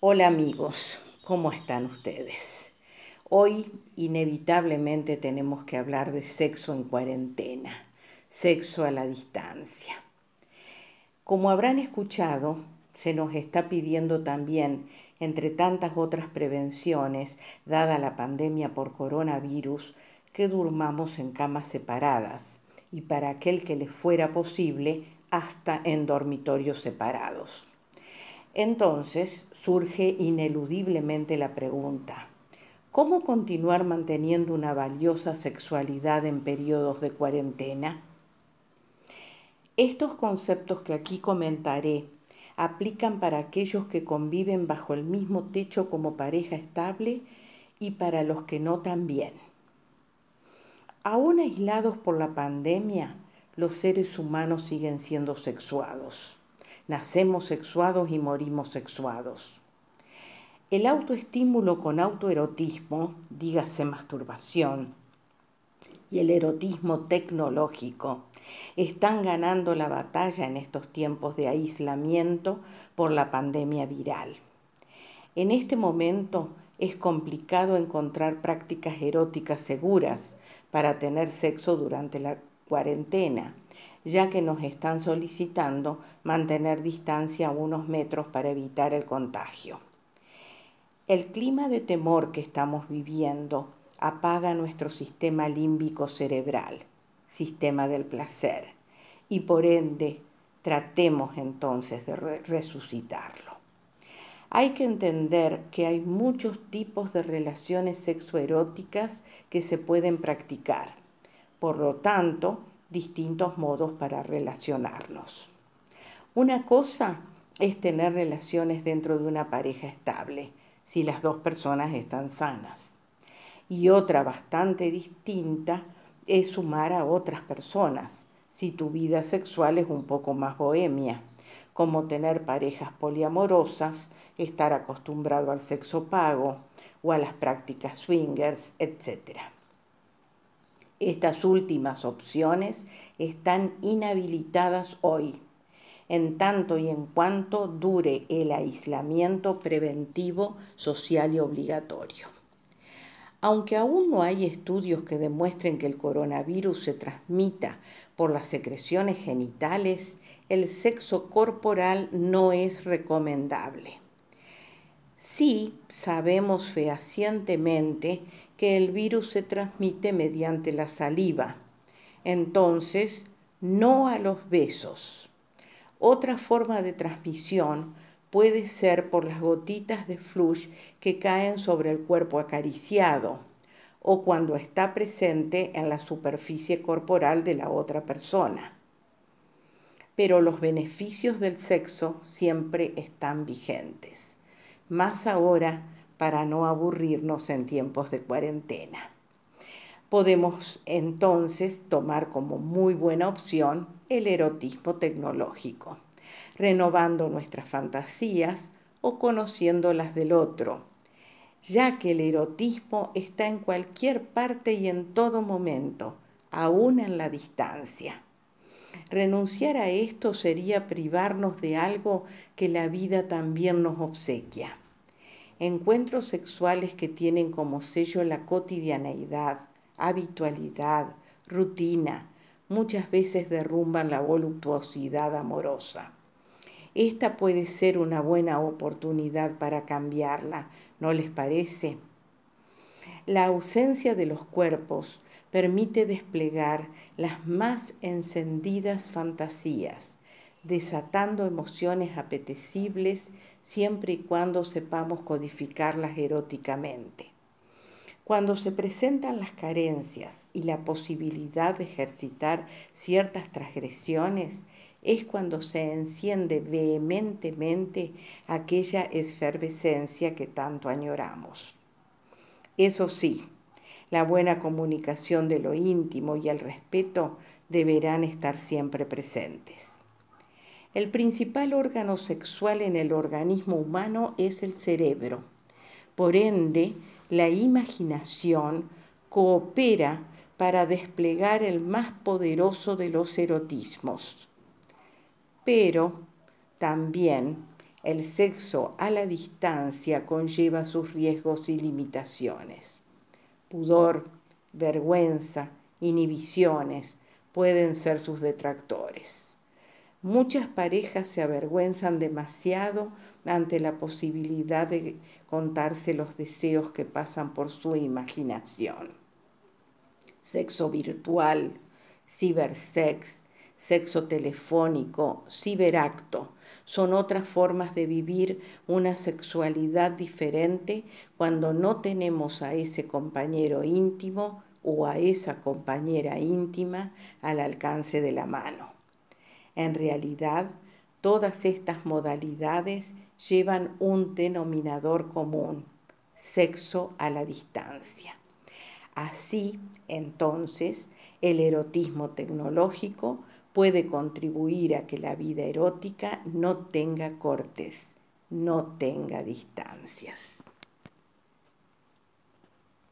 Hola amigos, ¿cómo están ustedes? Hoy inevitablemente tenemos que hablar de sexo en cuarentena, sexo a la distancia. Como habrán escuchado, se nos está pidiendo también, entre tantas otras prevenciones, dada la pandemia por coronavirus, que durmamos en camas separadas y para aquel que le fuera posible, hasta en dormitorios separados. Entonces surge ineludiblemente la pregunta, ¿cómo continuar manteniendo una valiosa sexualidad en periodos de cuarentena? Estos conceptos que aquí comentaré aplican para aquellos que conviven bajo el mismo techo como pareja estable y para los que no también. Aún aislados por la pandemia, los seres humanos siguen siendo sexuados. Nacemos sexuados y morimos sexuados. El autoestímulo con autoerotismo, dígase masturbación, y el erotismo tecnológico están ganando la batalla en estos tiempos de aislamiento por la pandemia viral. En este momento es complicado encontrar prácticas eróticas seguras para tener sexo durante la cuarentena ya que nos están solicitando mantener distancia a unos metros para evitar el contagio. El clima de temor que estamos viviendo apaga nuestro sistema límbico cerebral, sistema del placer, y por ende tratemos entonces de resucitarlo. Hay que entender que hay muchos tipos de relaciones sexoeróticas que se pueden practicar. Por lo tanto, distintos modos para relacionarnos. Una cosa es tener relaciones dentro de una pareja estable, si las dos personas están sanas. Y otra bastante distinta es sumar a otras personas, si tu vida sexual es un poco más bohemia, como tener parejas poliamorosas, estar acostumbrado al sexo pago o a las prácticas swingers, etc. Estas últimas opciones están inhabilitadas hoy, en tanto y en cuanto dure el aislamiento preventivo social y obligatorio. Aunque aún no hay estudios que demuestren que el coronavirus se transmita por las secreciones genitales, el sexo corporal no es recomendable. Sí sabemos fehacientemente que el virus se transmite mediante la saliva. Entonces, no a los besos. Otra forma de transmisión puede ser por las gotitas de flush que caen sobre el cuerpo acariciado o cuando está presente en la superficie corporal de la otra persona. Pero los beneficios del sexo siempre están vigentes. Más ahora para no aburrirnos en tiempos de cuarentena. Podemos entonces tomar como muy buena opción el erotismo tecnológico, renovando nuestras fantasías o conociendo las del otro, ya que el erotismo está en cualquier parte y en todo momento, aún en la distancia. Renunciar a esto sería privarnos de algo que la vida también nos obsequia encuentros sexuales que tienen como sello la cotidianeidad, habitualidad, rutina, muchas veces derrumban la voluptuosidad amorosa. Esta puede ser una buena oportunidad para cambiarla, ¿no les parece? La ausencia de los cuerpos permite desplegar las más encendidas fantasías, desatando emociones apetecibles siempre y cuando sepamos codificarlas eróticamente. Cuando se presentan las carencias y la posibilidad de ejercitar ciertas transgresiones, es cuando se enciende vehementemente aquella efervescencia que tanto añoramos. Eso sí, la buena comunicación de lo íntimo y el respeto deberán estar siempre presentes. El principal órgano sexual en el organismo humano es el cerebro. Por ende, la imaginación coopera para desplegar el más poderoso de los erotismos. Pero también el sexo a la distancia conlleva sus riesgos y limitaciones. Pudor, vergüenza, inhibiciones pueden ser sus detractores. Muchas parejas se avergüenzan demasiado ante la posibilidad de contarse los deseos que pasan por su imaginación. Sexo virtual, cibersex, sexo telefónico, ciberacto, son otras formas de vivir una sexualidad diferente cuando no tenemos a ese compañero íntimo o a esa compañera íntima al alcance de la mano. En realidad, todas estas modalidades llevan un denominador común, sexo a la distancia. Así, entonces, el erotismo tecnológico puede contribuir a que la vida erótica no tenga cortes, no tenga distancias.